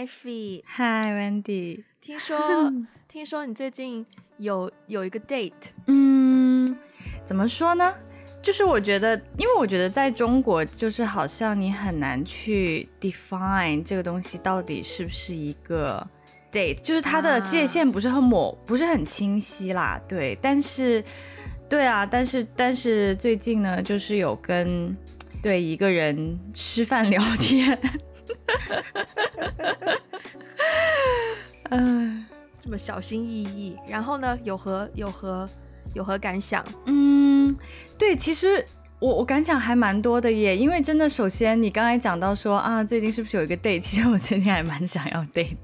Ivy。Hi Wendy。听说 听说你最近有有一个 date？嗯，怎么说呢？就是我觉得，因为我觉得在中国，就是好像你很难去 define 这个东西到底是不是一个 date，就是它的界限不是很模，不是很清晰啦。对，但是，对啊，但是但是最近呢，就是有跟对一个人吃饭聊天，嗯，这么小心翼翼，然后呢，有何有何有何感想？嗯，对，其实我我感想还蛮多的耶，因为真的，首先你刚才讲到说啊，最近是不是有一个 date？其实我最近还蛮想要 date，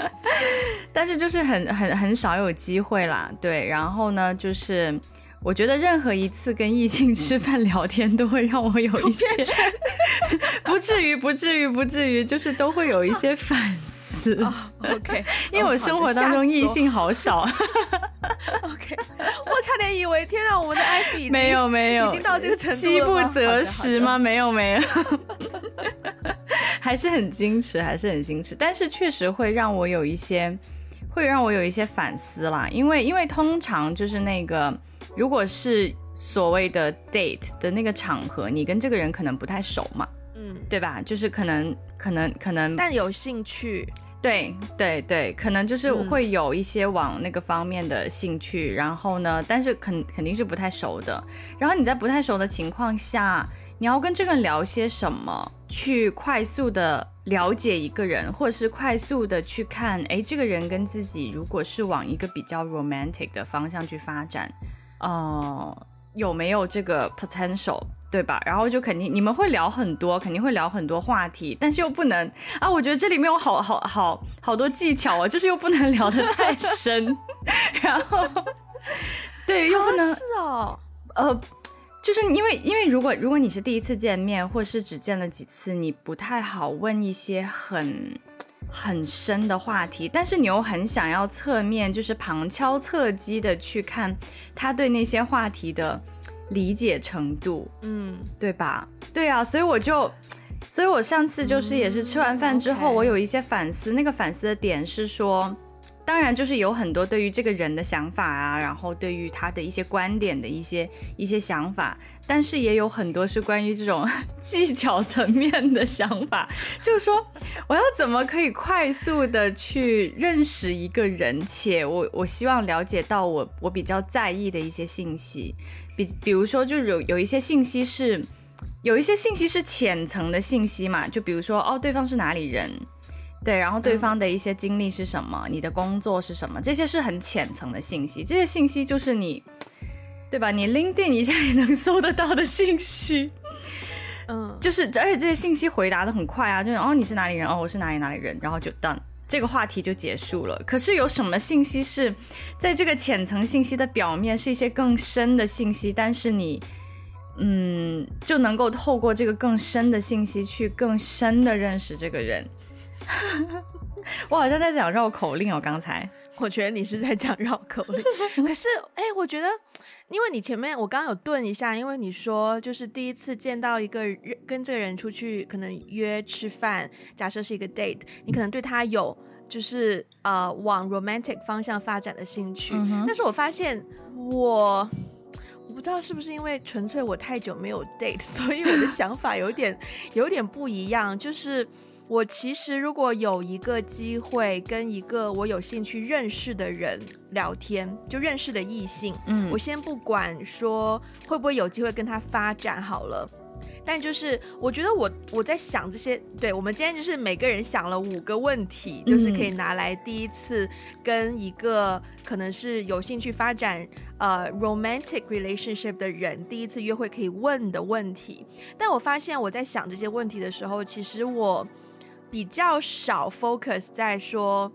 但是就是很很很少有机会啦。对，然后呢，就是我觉得任何一次跟异性吃饭聊天，都会让我有一些，不至于不至于不至于，就是都会有一些 反思。哦、oh,，OK，因为我生活当中异性好少。OK，我差点以为天啊，我们的 Ivy 没有没有，已经到这个程度饥不择食吗？没有没有，还是很矜持，还是很矜持。但是确实会让我有一些，会让我有一些反思啦。因为因为通常就是那个，如果是所谓的 date 的那个场合，你跟这个人可能不太熟嘛，嗯，对吧？就是可能可能可能，但有兴趣。对对对，可能就是会有一些往那个方面的兴趣，嗯、然后呢，但是肯肯定是不太熟的。然后你在不太熟的情况下，你要跟这个人聊些什么，去快速的了解一个人，或者是快速的去看，哎，这个人跟自己如果是往一个比较 romantic 的方向去发展，呃，有没有这个 potential？对吧？然后就肯定你们会聊很多，肯定会聊很多话题，但是又不能啊！我觉得这里面有好好好好多技巧啊，就是又不能聊得太深，然后对，又不能、啊、是哦，呃，就是因为因为如果如果你是第一次见面，或是只见了几次，你不太好问一些很很深的话题，但是你又很想要侧面就是旁敲侧击的去看他对那些话题的。理解程度，嗯，对吧？对啊，所以我就，所以我上次就是也是吃完饭之后，嗯 okay、我有一些反思。那个反思的点是说，当然就是有很多对于这个人的想法啊，然后对于他的一些观点的一些一些想法，但是也有很多是关于这种 技巧层面的想法，就是说我要怎么可以快速的去认识一个人，且我我希望了解到我我比较在意的一些信息。比比如说，就有有一些信息是，有一些信息是浅层的信息嘛，就比如说，哦，对方是哪里人，对，然后对方的一些经历是什么，嗯、你的工作是什么，这些是很浅层的信息，这些信息就是你，对吧？你 LinkedIn 一下也能搜得到的信息，嗯，就是而且这些信息回答的很快啊，就是哦，你是哪里人？哦，我是哪里哪里人，然后就 done。这个话题就结束了。可是有什么信息是在这个浅层信息的表面，是一些更深的信息，但是你，嗯，就能够透过这个更深的信息去更深的认识这个人。我好像在讲绕口令哦，刚才 我觉得你是在讲绕口令。可是，哎，我觉得，因为你前面我刚刚有顿一下，因为你说就是第一次见到一个人，跟这个人出去可能约吃饭，假设是一个 date，你可能对他有就是呃往 romantic 方向发展的兴趣。嗯、但是我发现我我不知道是不是因为纯粹我太久没有 date，所以我的想法有点有点不一样，就是。我其实如果有一个机会跟一个我有兴趣认识的人聊天，就认识的异性，嗯，我先不管说会不会有机会跟他发展好了，但就是我觉得我我在想这些，对，我们今天就是每个人想了五个问题，就是可以拿来第一次跟一个可能是有兴趣发展呃 romantic relationship 的人第一次约会可以问的问题。但我发现我在想这些问题的时候，其实我。比较少 focus 在说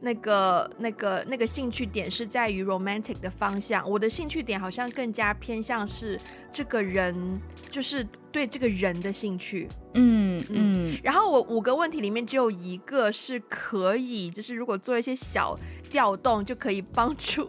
那个、那个、那个兴趣点是在于 romantic 的方向。我的兴趣点好像更加偏向是这个人，就是对这个人的兴趣。嗯嗯。然后我五个问题里面只有一个是可以，就是如果做一些小调动，就可以帮助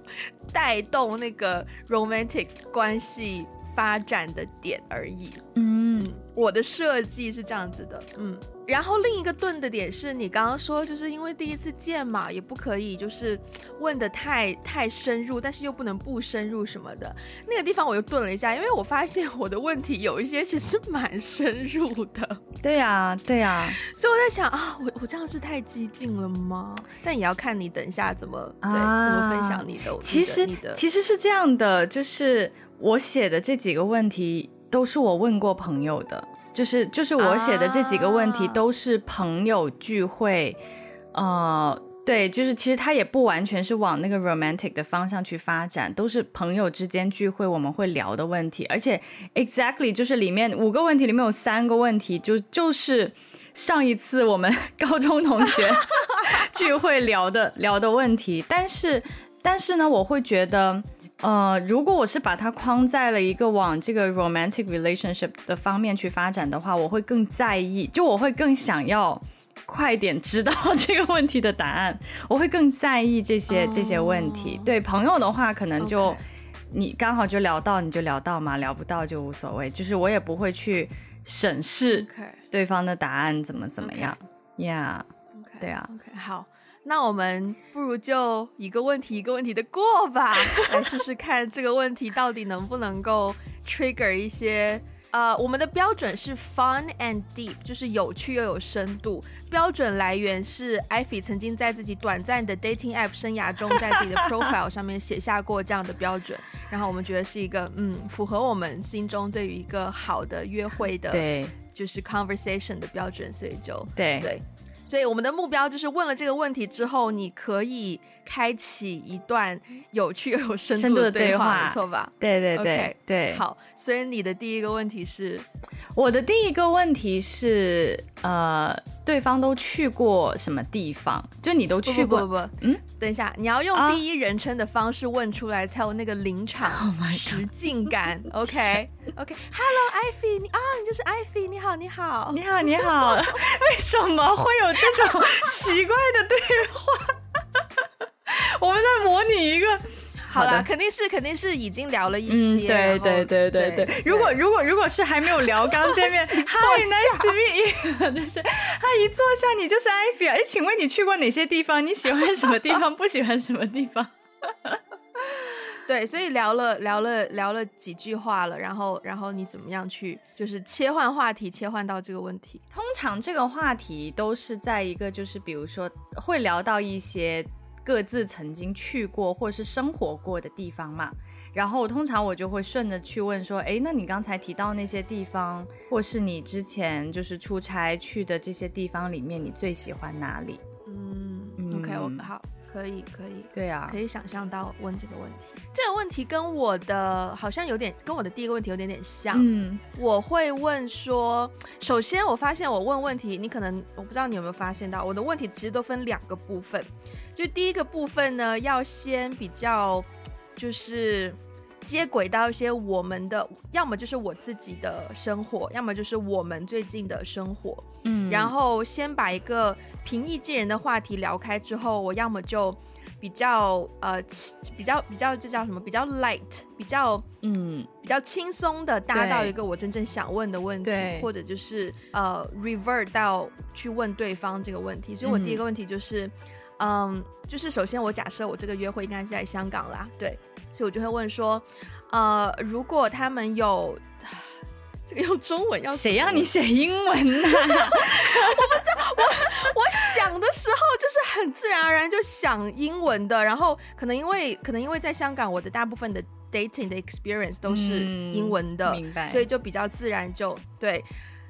带动那个 romantic 关系发展的点而已。嗯，我的设计是这样子的。嗯。然后另一个顿的点是你刚刚说，就是因为第一次见嘛，也不可以就是问的太太深入，但是又不能不深入什么的。那个地方我又顿了一下，因为我发现我的问题有一些其实蛮深入的。对呀，对呀。所以我在想啊，我我这样是太激进了吗？但也要看你等一下怎么对、啊、怎么分享你的。其实其实是这样的，就是我写的这几个问题都是我问过朋友的。就是就是我写的这几个问题都是朋友聚会，啊、呃，对，就是其实它也不完全是往那个 romantic 的方向去发展，都是朋友之间聚会我们会聊的问题，而且 exactly 就是里面五个问题里面有三个问题就就是上一次我们 高中同学 聚会聊的聊的问题，但是但是呢，我会觉得。呃，如果我是把它框在了一个往这个 romantic relationship 的方面去发展的话，我会更在意，就我会更想要快点知道这个问题的答案，我会更在意这些、oh. 这些问题。对朋友的话，可能就.你刚好就聊到，你就聊到嘛，聊不到就无所谓，就是我也不会去审视对方的答案怎么怎么样，Yeah，对啊，OK，好。那我们不如就一个问题一个问题的过吧，来试试看这个问题到底能不能够 trigger 一些。呃，我们的标准是 fun and deep，就是有趣又有深度。标准来源是 Ivy 曾经在自己短暂的 dating app 生涯中，在自己的 profile 上面写下过这样的标准。然后我们觉得是一个嗯，符合我们心中对于一个好的约会的，对，就是 conversation 的标准，所以就对对。所以我们的目标就是问了这个问题之后，你可以开启一段有趣又有深度的对话，没错吧？对对对、okay, 对。好，所以你的第一个问题是，我的第一个问题是，呃。对方都去过什么地方？就你都去过？不不，不不，嗯，等一下，你要用第一人称的方式问出来，才有那个临场实境感。Oh、OK OK，Hello，Ivy，你啊，你就是 Ivy，你好，你好，你好，你好。为什么会有这种奇怪的对话？我们在模拟一个。好了，肯定是肯定是已经聊了一些，嗯、对对对对对，对。如果如果如果是还没有聊，刚见面，Hi nice to meet you，就是他一坐下，你就是 Ivy。哎，请问你去过哪些地方？你喜欢什么地方？不喜欢什么地方？对，所以聊了聊了聊了几句话了，然后然后你怎么样去就是切换话题，切换到这个问题？通常这个话题都是在一个就是比如说会聊到一些。各自曾经去过或是生活过的地方嘛，然后通常我就会顺着去问说，哎，那你刚才提到那些地方，或是你之前就是出差去的这些地方里面，你最喜欢哪里？嗯，嗯，OK，我好。可以，可以，对啊，可以想象到问这个问题。这个问题跟我的好像有点，跟我的第一个问题有点点像。嗯，我会问说，首先我发现我问问题，你可能我不知道你有没有发现到，我的问题其实都分两个部分。就第一个部分呢，要先比较就是接轨到一些我们的，要么就是我自己的生活，要么就是我们最近的生活。嗯，然后先把一个平易近人的话题聊开之后，我要么就比较呃，比较比较这叫什么？比较 light，比较嗯，比较轻松的搭到一个我真正想问的问题，或者就是呃 revert 到去问对方这个问题。所以我第一个问题就是，嗯，嗯，就是首先我假设我这个约会应该是在香港啦，对，所以我就会问说，呃，如果他们有。这个用中文要谁让你写英文呢？我不知道，我我想的时候就是很自然而然就想英文的，然后可能因为可能因为在香港，我的大部分的 dating 的 experience 都是英文的，嗯，明白，所以就比较自然就对。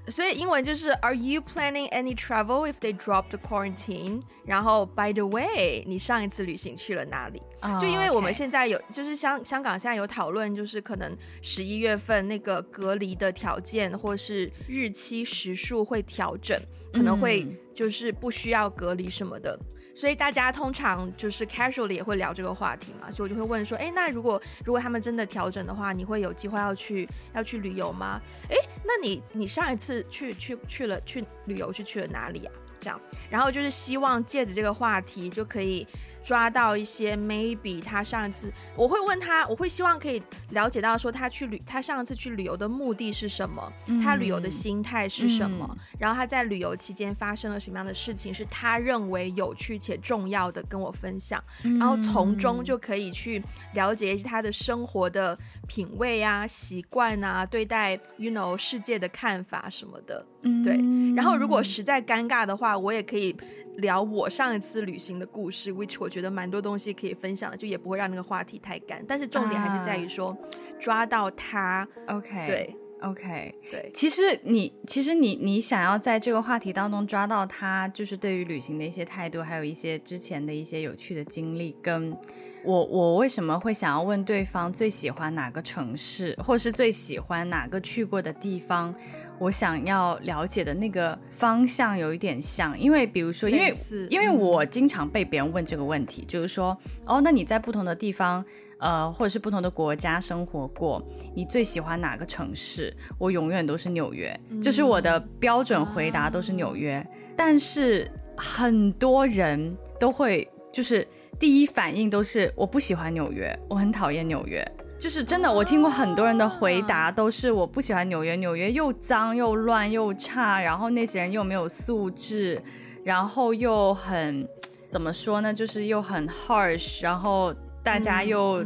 所以英文就是 Are you planning any travel if they drop the quarantine？然后 By the way，你上一次旅行去了哪里？Oh, 就因为我们现在有.就是香香港现在有讨论，就是可能十一月份那个隔离的条件或是日期时数会调整，可能会就是不需要隔离什么的。所以大家通常就是 casually 也会聊这个话题嘛，所以我就会问说，哎，那如果如果他们真的调整的话，你会有机会要去要去旅游吗？哎，那你你上一次去去去了去旅游是去了哪里啊？这样，然后就是希望借着这个话题就可以抓到一些 maybe 他上一次，我会问他，我会希望可以了解到说他去旅，他上一次去旅游的目的是什么，嗯、他旅游的心态是什么，嗯、然后他在旅游期间发生了什么样的事情，是他认为有趣且重要的跟我分享，嗯、然后从中就可以去了解一些他的生活的品味啊、习惯啊、对待 you know 世界的看法什么的，嗯、对。然后如果实在尴尬的话，我也可以。聊我上一次旅行的故事，which 我觉得蛮多东西可以分享的，就也不会让那个话题太干。但是重点还是在于说，抓到他。OK，对，OK，对。其实你，其实你，你想要在这个话题当中抓到他，就是对于旅行的一些态度，还有一些之前的一些有趣的经历，跟我，我为什么会想要问对方最喜欢哪个城市，或是最喜欢哪个去过的地方。我想要了解的那个方向有一点像，因为比如说，因为因为我经常被别人问这个问题，就是说，哦，那你在不同的地方，呃，或者是不同的国家生活过，你最喜欢哪个城市？我永远都是纽约，就是我的标准回答都是纽约。但是很多人都会，就是第一反应都是我不喜欢纽约，我很讨厌纽约。就是真的，我听过很多人的回答都是我不喜欢纽约，纽约又脏又乱又差，然后那些人又没有素质，然后又很怎么说呢，就是又很 harsh，然后。大家又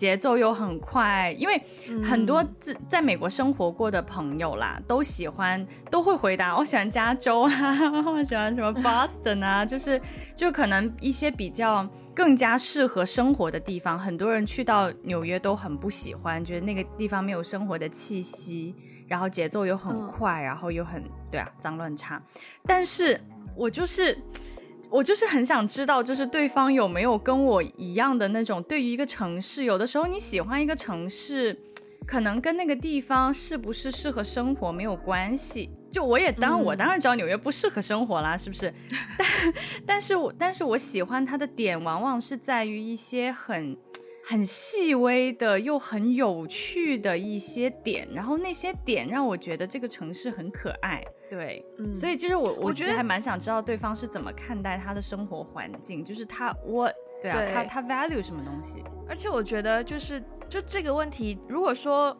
节奏又很快，因为很多在在美国生活过的朋友啦，都喜欢都会回答，我喜欢加州啊，我喜欢什么 Boston 啊，就是就可能一些比较更加适合生活的地方，很多人去到纽约都很不喜欢，觉得那个地方没有生活的气息，然后节奏又很快，然后又很对啊，脏乱差。但是我就是。我就是很想知道，就是对方有没有跟我一样的那种，对于一个城市，有的时候你喜欢一个城市，可能跟那个地方是不是适合生活没有关系。就我也当我当然知道纽约不适合生活啦，是不是？但但是我但是我喜欢它的点，往往是在于一些很。很细微的又很有趣的一些点，然后那些点让我觉得这个城市很可爱，对，嗯，所以其实我我觉得还蛮想知道对方是怎么看待他的生活环境，就是他我对啊，对他他 value 什么东西，而且我觉得就是就这个问题，如果说。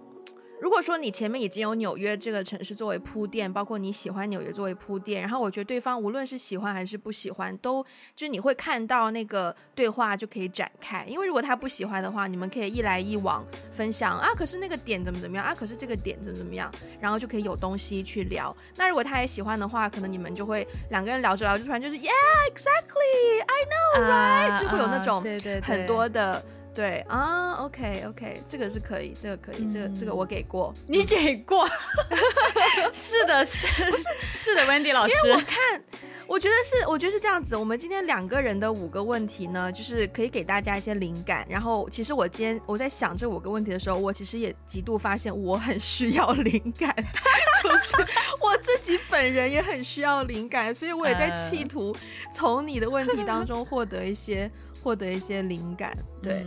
如果说你前面已经有纽约这个城市作为铺垫，包括你喜欢纽约作为铺垫，然后我觉得对方无论是喜欢还是不喜欢，都就是你会看到那个对话就可以展开。因为如果他不喜欢的话，你们可以一来一往分享啊，可是那个点怎么怎么样啊，可是这个点怎么怎么样，然后就可以有东西去聊。那如果他也喜欢的话，可能你们就会两个人聊着聊着，突然就是 Yeah, exactly, I know, right，、uh, 就会有那种很多的。对啊，OK OK，这个是可以，这个可以，嗯、这个这个我给过，你给过，是的，是，不是是的，Wendy 老师，因为我看，我觉得是，我觉得是这样子。我们今天两个人的五个问题呢，就是可以给大家一些灵感。然后，其实我今天我在想这五个问题的时候，我其实也极度发现我很需要灵感，就是我自己本人也很需要灵感，所以我也在企图从你的问题当中获得一些。获得一些灵感，对、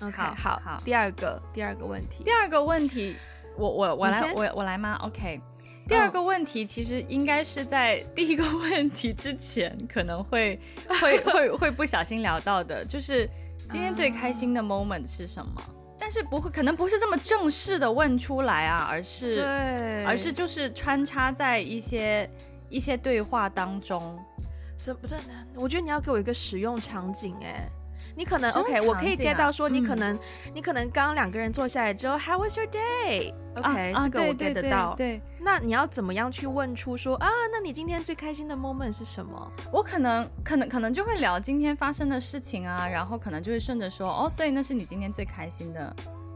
嗯、，OK，好，好，好，第二个，第二个问题，第二个问题，我我我来，我我来吗？OK，第二个问题其实应该是在第一个问题之前可能会 会会会不小心聊到的，就是今天最开心的 moment 是什么？但是不会，可能不是这么正式的问出来啊，而是对，而是就是穿插在一些一些对话当中。怎么真的？我觉得你要给我一个使用场景哎，你可能 OK，我可以 get 到说你可能、嗯、你可能刚刚两个人坐下来之后，How was your day？OK，、啊、这个我 get 得到。对，那你要怎么样去问出说啊？那你今天最开心的 moment 是什么？我可能可能可能就会聊今天发生的事情啊，然后可能就会顺着说哦，所以那是你今天最开心的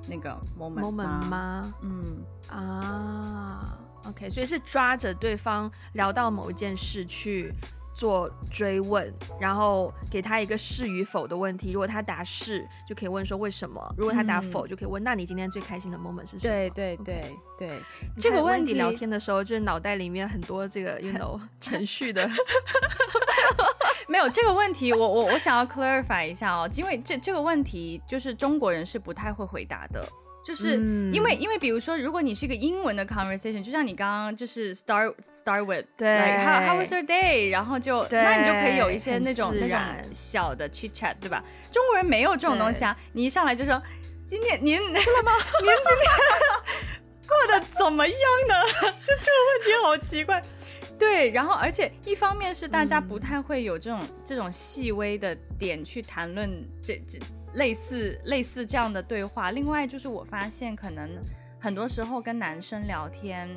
那个 moment moment 吗？嗯啊，OK，所以是抓着对方聊到某一件事去。做追问，然后给他一个是与否的问题。如果他答是，就可以问说为什么；如果他答否，就可以问那你今天最开心的 moment 是什么？对对对对，这个问题聊天的时候，就是脑袋里面很多这个 you know 程序的。没有这个问题，我我我想要 clarify 一下哦，因为这这个问题就是中国人是不太会回答的。就是因为、嗯、因为比如说，如果你是一个英文的 conversation，就像你刚刚就是 start start with 对、like, how how was your day，然后就那你就可以有一些那种那种小的 chit chat，对吧？中国人没有这种东西啊，你一上来就说今天您来了吗？您今天过得怎么样呢？就这个问题好奇怪。对，然后而且一方面是大家不太会有这种、嗯、这种细微的点去谈论这这类似类似这样的对话。另外就是我发现，可能很多时候跟男生聊天，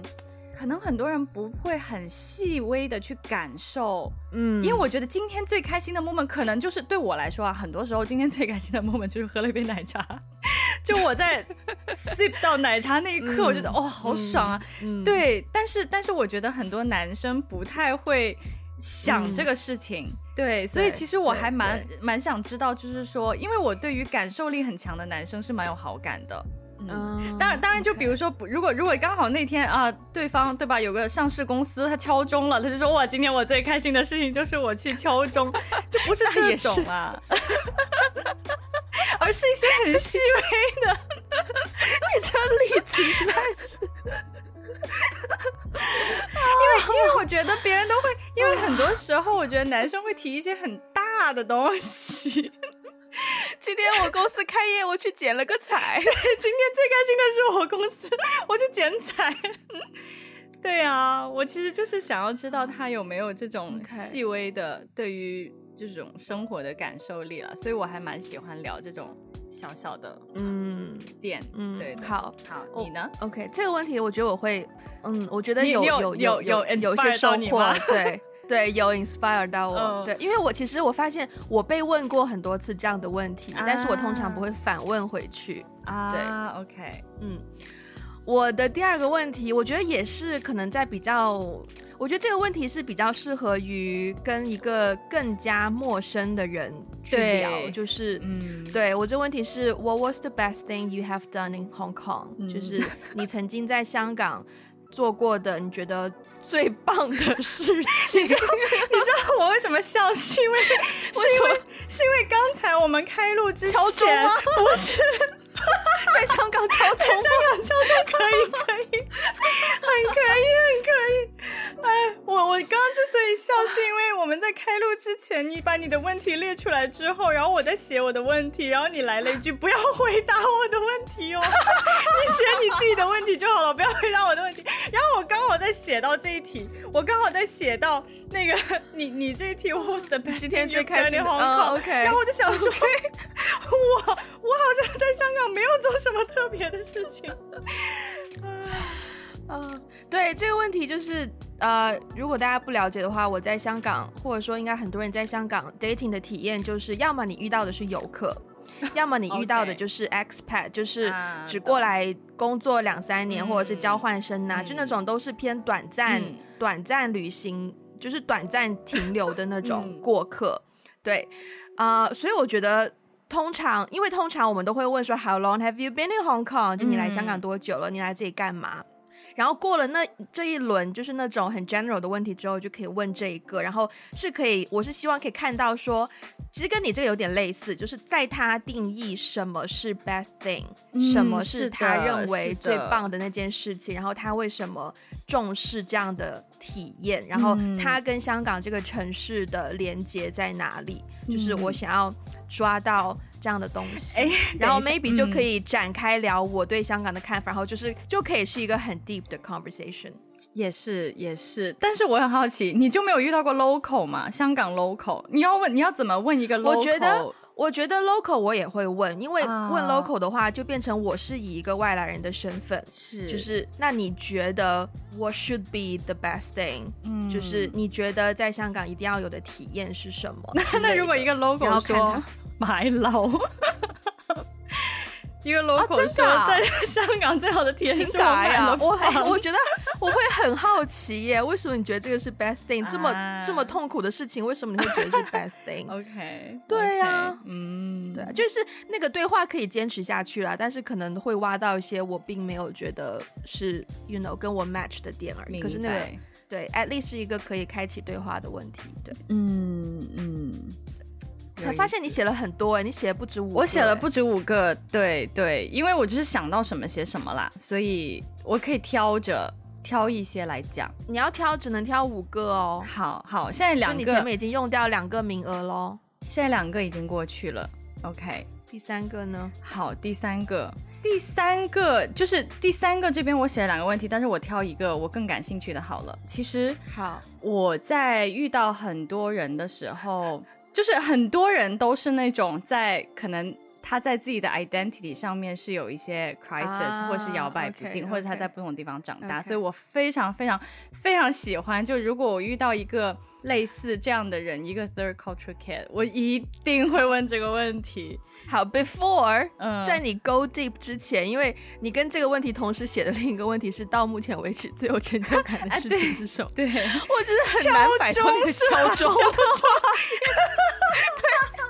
可能很多人不会很细微的去感受，嗯，因为我觉得今天最开心的 moment 可能就是对我来说啊，很多时候今天最开心的 moment 就是喝了一杯奶茶。就我在 sip 到奶茶那一刻，嗯、我觉得哦，好爽啊！嗯、对，但是但是我觉得很多男生不太会想这个事情，嗯、对，所以其实我还蛮蛮想知道，就是说，因为我对于感受力很强的男生是蛮有好感的。嗯，当然当然，就比如说如果如果刚好那天啊，对方对吧，有个上市公司他敲钟了，他就说哇，今天我最开心的事情就是我去敲钟，就不是这种啊。而是一些很细微的，你这例子实在是，因为因为我觉得别人都会，因为很多时候我觉得男生会提一些很大的东西。今天我公司开业，我去剪了个彩。今天最开心的是我公司，我去剪彩。对啊，我其实就是想要知道他有没有这种细微的对于。这种生活的感受力了，所以我还蛮喜欢聊这种小小的嗯点嗯对，好。好你呢？OK 这个问题我觉得我会嗯我觉得有有有有有，一些收获对 对有 inspire 到我、嗯、对，因为我其实我发现我被问过很多次这样的问题，啊、但是我通常不会反问回去啊对。OK 嗯我的第二个问题我觉得也是可能在比较。我觉得这个问题是比较适合于跟一个更加陌生的人去聊，就是，嗯，对，我这个问题是，What was the best thing you have done in Hong Kong？嗯，就是你曾经在香港做过的你觉得最棒的事情。你知道我为什么笑？是因为，是因为，是因为刚才我们开录之前吗？不是。在香港敲钟，香港敲钟可以可以，很可以很可以。哎，我我刚刚之所以笑，是因为我们在开录之前，你把你的问题列出来之后，然后我在写我的问题，然后你来了一句“不要回答我的问题哦”，你写你自己的问题就好了，不要回答我的问题。然后我刚好在写到这一题，我刚好在写到那个 你你这一题我的今天最开心的，oh, OK。然后我就想说，我我好像在香港。没有做什么特别的事情。嗯、呃，对这个问题就是，呃，如果大家不了解的话，我在香港，或者说应该很多人在香港 dating 的体验，就是要么你遇到的是游客，要么你遇到的就是 expat，就是只过来工作两三年，或者是交换生呐、啊，就那种都是偏短暂、嗯、短暂旅行，就是短暂停留的那种过客。对，啊、呃，所以我觉得。通常，因为通常我们都会问说，How long have you been in Hong Kong？就你来香港多久了？你来这里干嘛？然后过了那这一轮，就是那种很 general 的问题之后，就可以问这一个。然后是可以，我是希望可以看到说，其实跟你这个有点类似，就是在他定义什么是 best thing，、嗯、什么是他认为最棒的那件事情，然后他为什么重视这样的体验，然后他跟香港这个城市的连接在哪里？嗯、就是我想要。抓到这样的东西，欸、然后 maybe 就可以展开聊我对香港的看法，嗯、然后就是就可以是一个很 deep 的 conversation。也是也是，但是我很好奇，你就没有遇到过 local 吗？香港 local，你要问你要怎么问一个 local？我觉得我觉得 local 我也会问，因为问 local 的话，就变成我是以一个外来人的身份，是就是那你觉得 what should be the best thing？嗯，就是你觉得在香港一定要有的体验是什么？那 那如果一个 local 然买楼，一个 local 说在香港最好的体验是买了房。我我觉得我会很好奇耶，为什么你觉得这个是 best thing？这么这么痛苦的事情，为什么你会觉得是 best thing？OK，对呀，嗯，对，就是那个对话可以坚持下去啦，但是可能会挖到一些我并没有觉得是 you know 跟我 match 的点而已。可是那个对，at least 是一个可以开启对话的问题。对，嗯嗯。才发现你写了很多哎，你写了不止五个，我写了不止五个，对对，因为我就是想到什么写什么啦，所以我可以挑着挑一些来讲。你要挑只能挑五个哦。好好，现在两个，你前面已经用掉两个名额喽。现在两个已经过去了，OK。第三个呢？好，第三个，第三个就是第三个这边我写了两个问题，但是我挑一个我更感兴趣的好了。其实，好，我在遇到很多人的时候，就是很多人都是那种在可能他在自己的 identity 上面是有一些 crisis，、啊、或是摇摆不定，okay, 或者他在不同地方长大.所以我非常非常非常喜欢。就如果我遇到一个类似这样的人，一个 third culture kid，我一定会问这个问题。好，before，、嗯、在你 go deep 之前，因为你跟这个问题同时写的另一个问题是，到目前为止最有成就感的 事情是什么？啊、对，对我真是很难摆脱那个敲钟的话。对啊，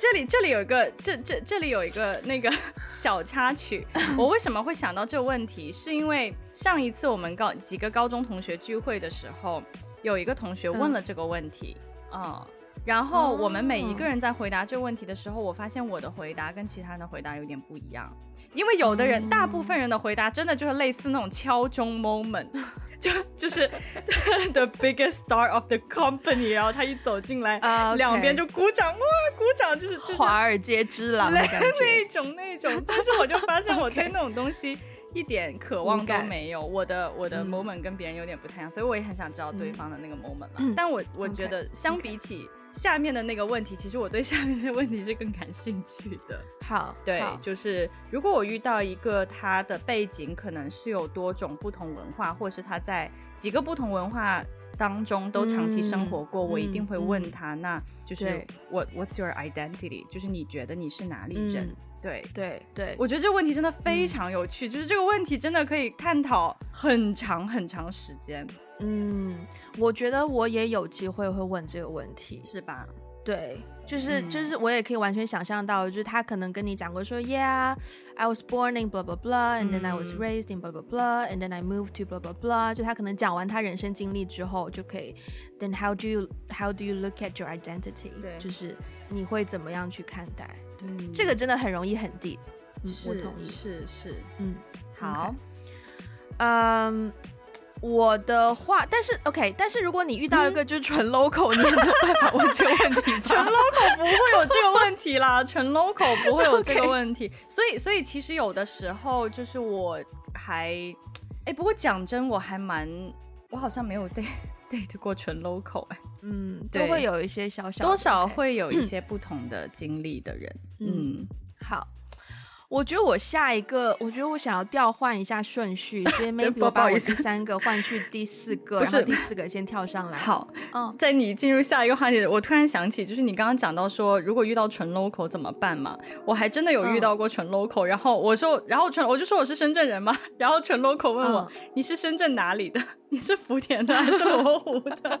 这里这里有一个，这这这里有一个那个 小插曲。我为什么会想到这个问题？是因为上一次我们高几个高中同学聚会的时候，有一个同学问了这个问题，嗯。嗯然后我们每一个人在回答这个问题的时候，我发现我的回答跟其他人的回答有点不一样，因为有的人，大部分人的回答真的就是类似那种敲钟 moment，就就是 the biggest star of the company，然后他一走进来，两边就鼓掌，哇，鼓掌就是华尔街之狼的感觉，那种那种。但是我就发现我对那种东西一点渴望都没有，我的我的 moment 跟别人有点不太一样，所以我也很想知道对方的那个 moment 了。但我我觉得相比起。下面的那个问题，其实我对下面的问题是更感兴趣的。好，对，就是如果我遇到一个他的背景可能是有多种不同文化，或是他在几个不同文化当中都长期生活过，嗯、我一定会问他，嗯、那就是我 What's your identity？就是你觉得你是哪里人？嗯、对对对，我觉得这个问题真的非常有趣，嗯、就是这个问题真的可以探讨很长很长时间。嗯，我觉得我也有机会会问这个问题，是吧？对，就是、嗯、就是我也可以完全想象到，就是他可能跟你讲过说，Yeah，I was born in blah blah blah，and then I was raised in blah blah blah，and then I moved to blah blah blah。就他可能讲完他人生经历之后，就可以，Then how do you how do you look at your identity？对，就是你会怎么样去看待？对，嗯、这个真的很容易很 deep。嗯，我同意。是是，嗯，好，嗯。Um, 我的话，但是 OK，但是如果你遇到一个就是纯 local，嗯、你有没有办法 问这个问题？纯 local 不会有这个问题啦，纯 local 不会有这个问题。所以，所以其实有的时候就是我还，哎，不过讲真，我还蛮，我好像没有 date date 过纯 local 哎，嗯，都会有一些小小，多少会有一些 不同的经历的人，嗯，嗯好。我觉得我下一个，我觉得我想要调换一下顺序，所以 maybe 我把我第三个换去第四 个，然后第四个先跳上来。好，嗯，在你进入下一个话题，我突然想起，就是你刚刚讲到说，如果遇到纯 local 怎么办嘛？我还真的有遇到过纯 local，然后我说，然后纯我就说我是深圳人嘛，然后纯 local 问我，你是深圳哪里的？你是福田的还是罗湖的？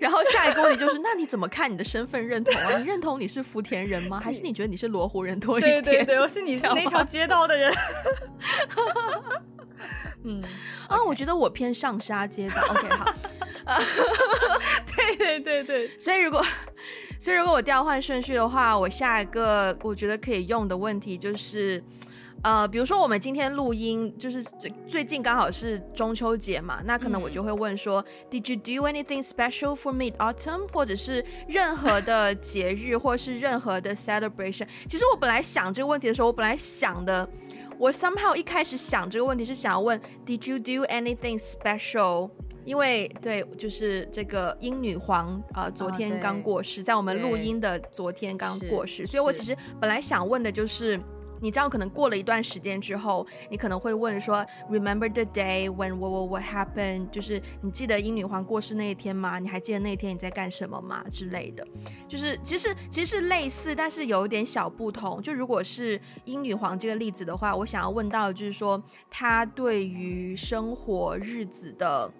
然后下一个问题就是，那你怎么看你的身份认同啊？你认同你是福田人吗？还是你觉得你是罗湖人多一点？对对对，我是你是那条街道的人。嗯啊，我觉得我偏上沙街道。OK，好。对对对对，所以如果所以如果我调换顺序的话，我下一个我觉得可以用的问题就是。呃，比如说我们今天录音，就是最最近刚好是中秋节嘛，那可能我就会问说，嗯，Did you do anything special for Mid Autumn？或者是任何的节日，或是任何的 celebration？其实我本来想这个问题的时候，我本来想的，我 somehow 一开始想这个问题是想要问，Did you do anything special？因为对，就是这个英女皇啊，呃，昨天刚过世，在我们录音的昨天刚过世，所以我其实本来想问的就是。你知道，可能过了一段时间之后，你可能会问说，Remember the day when what what what happened？就是你记得英女皇过世那一天吗？你还记得那一天你在干什么吗？之类的，就是其实其实是类似，但是有一点小不同。就如果是英女皇这个例子的话，我想要问到就是说，她对于生活日子的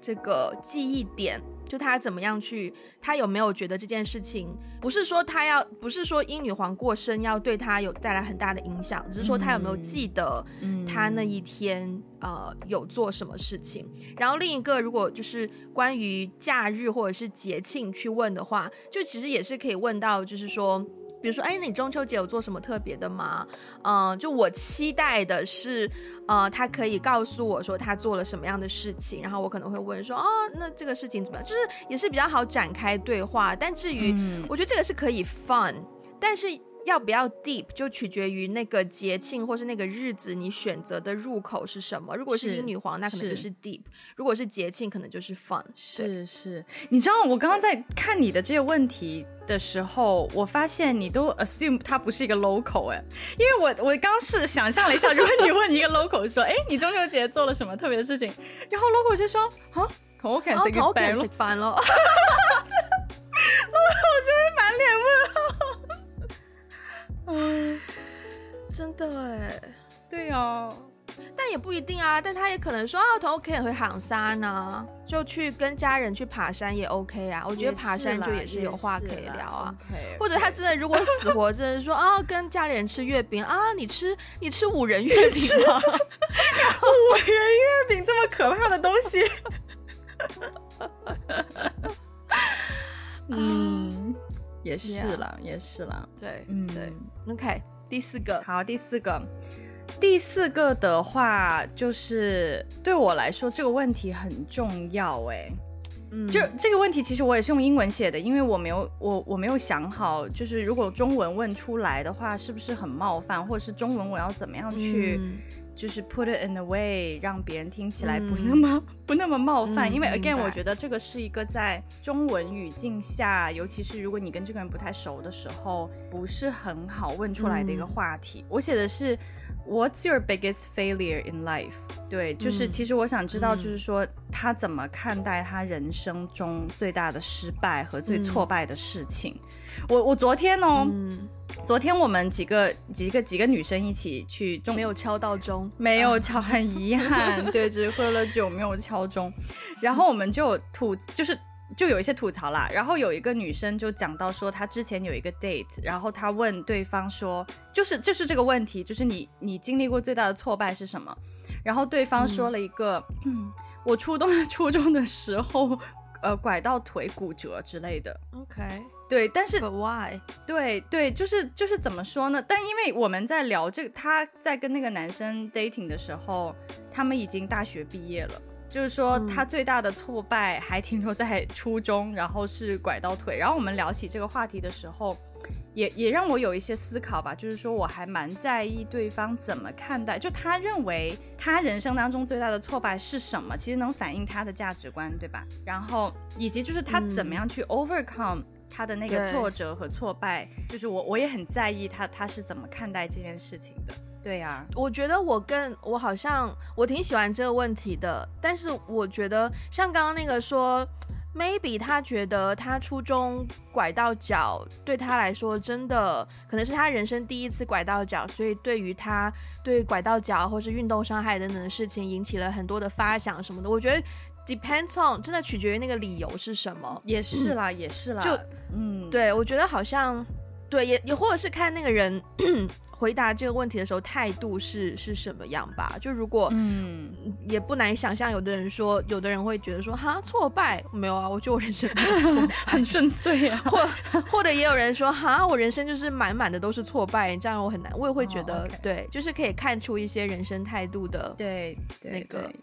这个记忆点。就他怎么样去，他有没有觉得这件事情不是说他要，不是说英女皇过生要对他有带来很大的影响，只是说他有没有记得他那一天、嗯、呃有做什么事情。然后另一个，如果就是关于假日或者是节庆去问的话，就其实也是可以问到，就是说。比如说，哎，你中秋节有做什么特别的吗？嗯、呃，就我期待的是，呃，他可以告诉我说他做了什么样的事情，然后我可能会问说，哦，那这个事情怎么样？就是也是比较好展开对话。但至于，嗯、我觉得这个是可以 fun，但是。要不要 deep 就取决于那个节庆或是那个日子，你选择的入口是什么。如果是英女皇，那可能就是 deep；如果是节庆，可能就是 fun。是是，你知道我刚刚在看你的这些问题的时候，我发现你都 assume 它不是一个 local 哎，因为我我刚是想象了一下，如果你问一个 local 说，哎，你中秋节做了什么特别的事情，然后 local 就说啊，同我看食饭了，嗯，真的哎，对哦，但也不一定啊。但他也可能说啊，同 OK 会喊山呢，就去跟家人去爬山也 OK 啊。我觉得爬山就也是有话可以聊啊。或者他真的如果死活真的说啊，跟家里人吃月饼啊，你吃你吃五仁月饼吗？五仁月饼这么可怕的东西。嗯。也是了，yeah, 也是了，对，嗯，对，OK，第四个，好，第四个，第四个的话，就是对我来说这个问题很重要，哎，嗯，就这个问题其实我也是用英文写的，因为我没有，我我没有想好，就是如果中文问出来的话，是不是很冒犯，或者是中文我要怎么样去。嗯就是 put it in a way 让别人听起来不那么、嗯、不那么冒犯，嗯、因为 again 我觉得这个是一个在中文语境下，尤其是如果你跟这个人不太熟的时候，不是很好问出来的一个话题。嗯、我写的是 What's your biggest failure in life？对，就是其实我想知道，就是说他怎么看待他人生中最大的失败和最挫败的事情。嗯、我我昨天哦。嗯昨天我们几个几个几个女生一起去中，没有敲到钟，没有敲，很遗憾，对，只喝了酒，没有敲钟。然后我们就吐，就是就有一些吐槽啦。然后有一个女生就讲到说，她之前有一个 date，然后她问对方说，就是就是这个问题，就是你你经历过最大的挫败是什么？然后对方说了一个，嗯，嗯，我初中初中的时候，呃，拐到腿骨折之类的。OK。对，但是 why？对对，就是就是怎么说呢？但因为我们在聊这个，他在跟那个男生 dating 的时候，他们已经大学毕业了，就是说他最大的挫败还停留在初中，然后是拐到腿。然后我们聊起这个话题的时候，也也让我有一些思考吧，就是说我还蛮在意对方怎么看待，就他认为他人生当中最大的挫败是什么，其实能反映他的价值观，对吧？然后以及就是他怎么样去 overcome。他的那个挫折和挫败，就是我我也很在意他他是怎么看待这件事情的。对呀、啊，我觉得我更我好像我挺喜欢这个问题的，但是我觉得像刚刚那个说，maybe 他觉得他初中拐到脚对他来说真的可能是他人生第一次拐到脚，所以对于他对拐到脚或是运动伤害等等的事情引起了很多的发想什么的，我觉得。Depends on，真的取决于那个理由是什么。也是啦，嗯、也是啦。就，嗯，对，我觉得好像，对，也也或者是看那个人 回答这个问题的时候态度是是什么样吧。就如果，嗯，也不难想象，有的人说，有的人会觉得说，哈，挫败没有啊，我觉得我人生 很顺遂啊。或或者也有人说，哈，我人生就是满满的都是挫败，这样我很难。我也会觉得，对，就是可以看出一些人生态度的，对，那个。对对，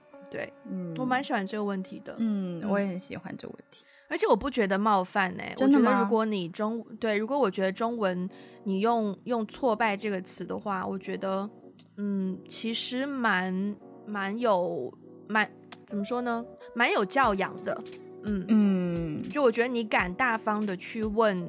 嗯，我蛮喜欢这个问题的，嗯，我也很喜欢这个问题，而且我不觉得冒犯呢、欸。我觉得如果你中对，如果我觉得中文你用用挫败这个词的话，我觉得，嗯，其实蛮蛮有蛮怎么说呢，蛮有教养的，嗯。嗯，就我觉得你敢大方的去问，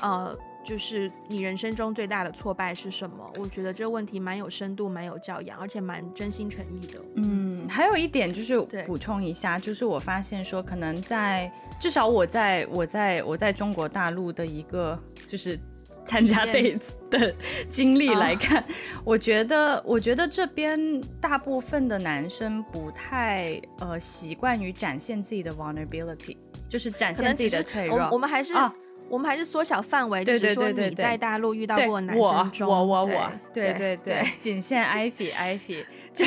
呃。就是你人生中最大的挫败是什么？我觉得这个问题蛮有深度、蛮有教养，而且蛮真心诚意的。嗯，还有一点就是补充一下，就是我发现说，可能在至少我在我在我在中国大陆的一个就是参加 date 的 经历来看，验我觉得我觉得这边大部分的男生不太呃习惯于展现自己的 vulnerability。就是展现自己的脆弱。我，我们还是、哦、我们还是缩小范围，就是说你在大陆遇到过男生中，我我我我，对对对，仅限 Ivy Ivy，就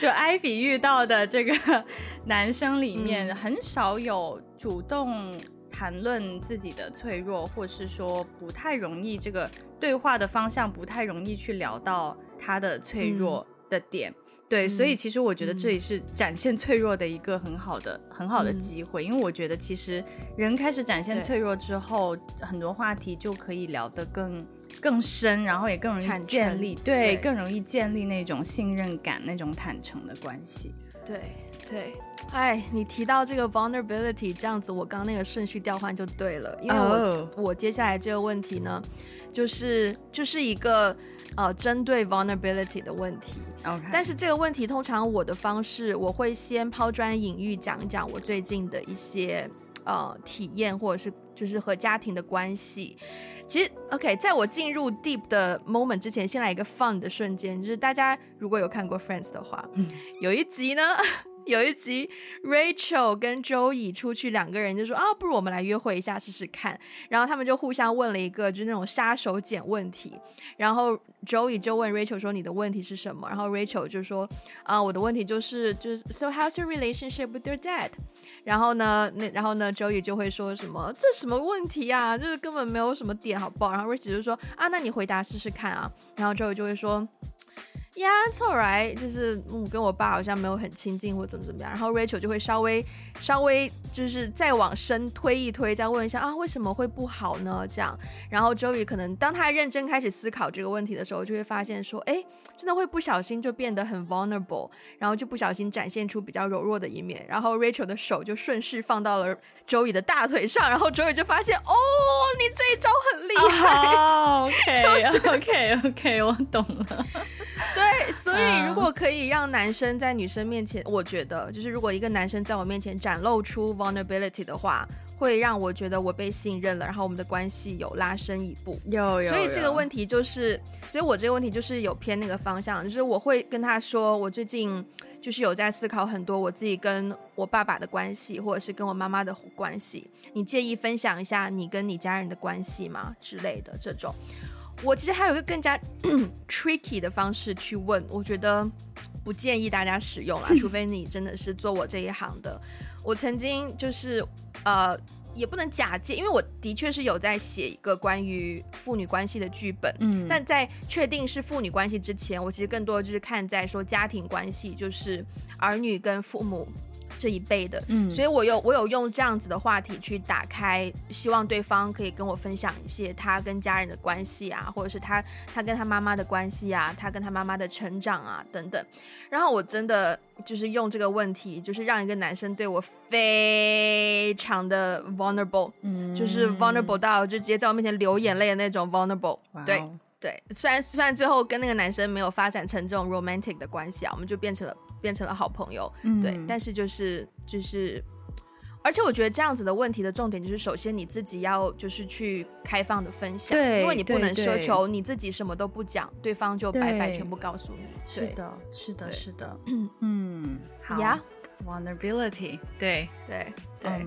就 Ivy 遇到的这个 男生里面，很少有主动。谈论自己的脆弱，或是说不太容易这个对话的方向不太容易去聊到他的脆弱的点，嗯、对、嗯，所以其实我觉得这也是展现脆弱的一个很好的、嗯、很好的机会，因为我觉得其实人开始展现脆弱之后，很多话题就可以聊得更更深，然后也更容易建立对，对，更容易建立那种信任感、那种坦诚的关系，对。对，哎，你提到这个 vulnerability 这样子，我刚刚那个顺序调换就对了，因为我、oh. 我接下来这个问题呢，就是就是一个呃针对 vulnerability 的问题。Okay. 但是这个问题通常我的方式，我会先抛砖引玉，讲一讲我最近的一些呃体验，或者是就是和家庭的关系。其实 OK，在我进入 deep 的 moment 之前，先来一个 fun 的瞬间，就是大家如果有看过 Friends 的话，嗯、有一集呢。有一集，Rachel 跟 Joey 出去，两个人就说啊，不如我们来约会一下试试看。然后他们就互相问了一个，就是那种杀手锏问题。然后 Joey 就问 Rachel 说：“你的问题是什么？”然后 Rachel 就说：“啊，我的问题就是，就是 So how's your relationship with your dad？” 然后呢，那然后呢，Joey 就会说什么：“这什么问题啊？就是根本没有什么点，好不好？”然后 Rachel 就说：“啊，那你回答试试看啊。”然后 Joey 就会说。呀，it's alright，就是嗯，跟我爸好像没有很亲近或怎么怎么样，然后 Rachel 就会稍微稍微就是再往深推一推，再问一下啊，为什么会不好呢？这样，然后 Joey 可能当他认真开始思考这个问题的时候，就会发现说，哎，真的会不小心就变得很 vulnerable，然后就不小心展现出比较柔弱的一面，然后 Rachel 的手就顺势放到了 Joey 的大腿上，然后 Joey 就发现，哦，你这一招很厉害。Oh, OK，就是 OK OK，我懂了。对，所以如果可以让男生在女生面前，我觉得就是如果一个男生在我面前展露出 vulnerability 的话，会让我觉得我被信任了，然后我们的关系有拉伸一步。有有，有。所以这个问题就是，所以我这个问题就是有偏那个方向，就是我会跟他说，我最近就是有在思考很多我自己跟我爸爸的关系，或者是跟我妈妈的关系。你介意分享一下你跟你家人的关系吗？之类的这种。我其实还有一个更加 tricky 的方式去问，我觉得不建议大家使用啦，除非你真的是做我这一行的。我曾经就是呃，也不能假借，因为我的确是有在写一个关于父女关系的剧本，嗯，但在确定是父女关系之前，我其实更多的就是看在说家庭关系，就是儿女跟父母。这一辈的，嗯，所以我有我有用这样子的话题去打开，希望对方可以跟我分享一些他跟家人的关系啊，或者是他他跟他妈妈的关系啊，他跟他妈妈的成长啊等等。然后我真的就是用这个问题，就是让一个男生对我非常的 vulnerable，嗯，就是 vulnerable 到就直接在我面前流眼泪的那种 vulnerable，对对。虽然虽然最后跟那个男生没有发展成这种 romantic 的关系啊，我们就变成了。变成了好朋友，嗯，对，但是就是就是，而且我觉得这样子的问题的重点就是，首先你自己要就是去开放的分享，因为你不能奢求你自己什么都不讲，对方就白白全部告诉你。是的，是的，是的，嗯 嗯，好，yeah，vulnerability，对。对对。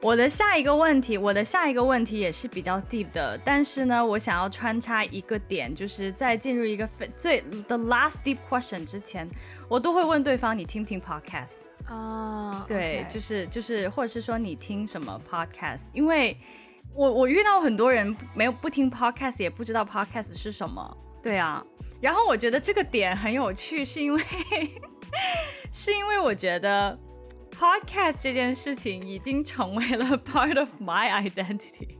嗯我的下一个问题，我的下一个问题也是比较 deep 的，但是呢，我想要穿插一个点，就是在进入一个最 the last deep question 之前，我都会问对方，你听不听 podcast 啊？对.就是就是，或者是说你听什么 podcast？因为我我遇到很多人没有不听 podcast，也不知道 podcast 是什么。对啊，然后我觉得这个点很有趣，是因为 是因为我觉得。Podcast 这件事情已经成为了 part of my identity，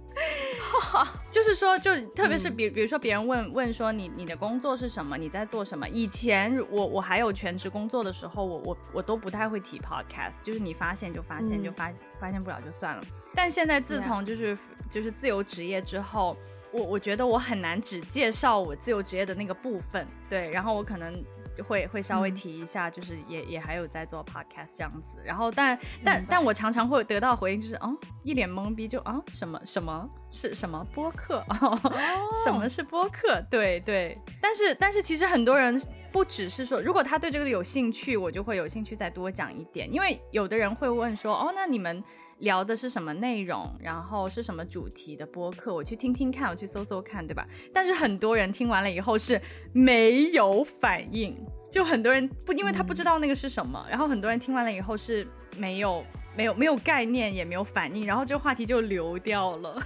就是说，就特别是比比如说别人问问说你你的工作是什么，你在做什么？以前我我还有全职工作的时候，我我我都不太会提 Podcast，就是你发现就发现，就发发现不了就算了。但现在自从就是就是自由职业之后，我我觉得我很难只介绍我自由职业的那个部分，对，然后我可能。会会稍微提一下，就是也也还有在做 podcast 这样子，然后但但但我常常会得到回应，就是哦，一脸懵逼就啊什么什么是什么播客？哦，什么是播客？对对，但是但是其实很多人不只是说，如果他对这个有兴趣，我就会有兴趣再多讲一点。因为有的人会问说，哦，那你们聊的是什么内容？然后是什么主题的播客？我去听听看，我去搜搜看，对吧？但是很多人听完了以后是没有反应，就很多人不，因为他不知道那个是什么，嗯、然后很多人听完了以后是没有。没有没有概念，也没有反应，然后这个话题就流掉了。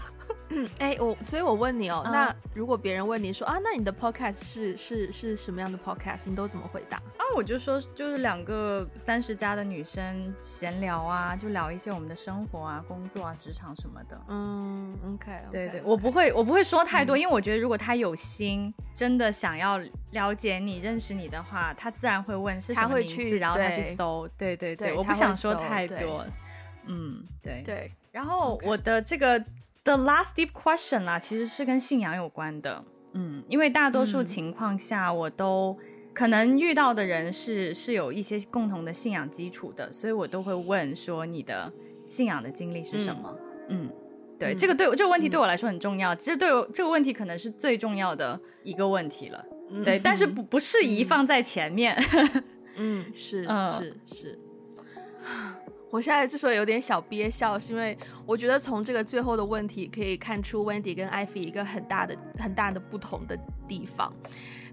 嗯，哎，我所以，我问你哦，嗯、那如果别人问你说啊，那你的 podcast 是是是什么样的 podcast？你都怎么回答？啊，我就说就是两个三十加的女生闲聊啊，就聊一些我们的生活啊、工作啊、职场什么的。嗯，OK，, okay 对对，我不会我不会说太多，嗯、因为我觉得如果他有心，真的想要了解你、认识你的话，他自然会问是什么名字，去然后他去搜。对对对，对我不想说太多。嗯，对对，然后我的这个 The Last Deep Question 啊，其实是跟信仰有关的。嗯，因为大多数情况下，我都可能遇到的人是是有一些共同的信仰基础的，所以我都会问说你的信仰的经历是什么？嗯，嗯，对，嗯、这个对这个问题对我来说很重要。其实对我这个问题可能是最重要的一个问题了。嗯、对，但是不不适宜放在前面。嗯，是是 是。我现在之所以有点小憋笑，是因为我觉得从这个最后的问题可以看出 Wendy 跟 Ivy 一个很大的、很大的不同的地方。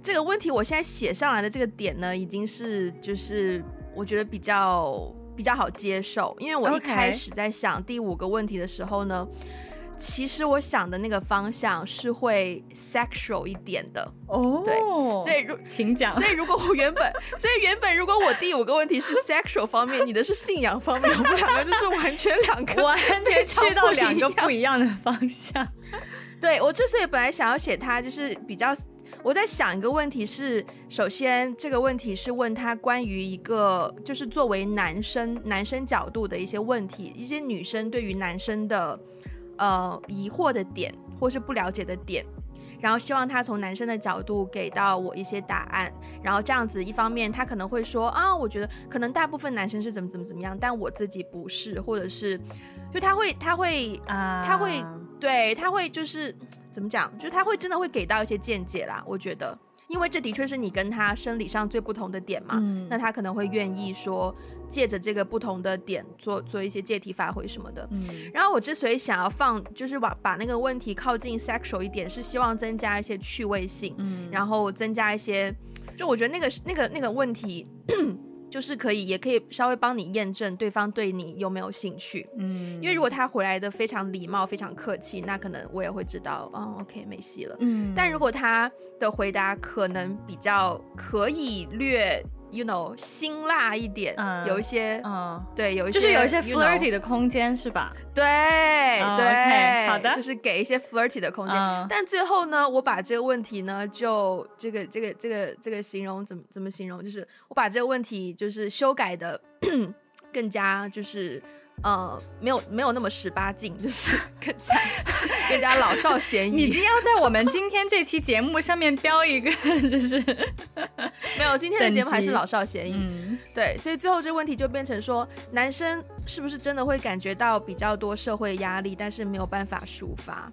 这个问题我现在写上来的这个点呢，已经是就是我觉得比较比较好接受，因为我一开始在想第五个问题的时候呢。Okay. 其实我想的那个方向是会 sexual 一点的哦，oh, 对，所以如请讲，所以如果我原本，所以原本如果我第五个问题是 sexual 方面，你的是信仰方面，我们两个就是完全两个，完全去到两个不一样的方向。对，我之所以本来想要写他，就是比较我在想一个问题是，首先这个问题是问他关于一个就是作为男生男生角度的一些问题，一些女生对于男生的。呃，疑惑的点或是不了解的点，然后希望他从男生的角度给到我一些答案，然后这样子，一方面他可能会说啊，我觉得可能大部分男生是怎么怎么怎么样，但我自己不是，或者是，就他会他会啊，他会，uh... 对他会就是 怎么讲，就他会真的会给到一些见解啦，我觉得。因为这的确是你跟他生理上最不同的点嘛，嗯、那他可能会愿意说借着这个不同的点做做一些借题发挥什么的。嗯、然后我之所以想要放，就是把把那个问题靠近 sexual 一点，是希望增加一些趣味性，嗯、然后增加一些，就我觉得那个那个那个问题。就是可以，也可以稍微帮你验证对方对你有没有兴趣。嗯，因为如果他回来的非常礼貌、非常客气，那可能我也会知道，哦，OK，没戏了。嗯，但如果他的回答可能比较可以略。You know，辛辣一点，嗯、有一些，嗯，对，有一些，就是有一些 flirty 的空间，是吧？对，哦、对，okay, 好的，就是给一些 flirty 的空间。嗯、但最后呢，我把这个问题呢，就这个这个这个这个形容怎么怎么形容？就是我把这个问题就是修改的 更加就是。呃，没有没有那么十八禁，就是 更加更加老少咸宜。你已经要在我们今天这期节目上面标一个，就是 没有今天的节目还是老少咸宜。嗯、对，所以最后这个问题就变成说，男生是不是真的会感觉到比较多社会压力，但是没有办法抒发？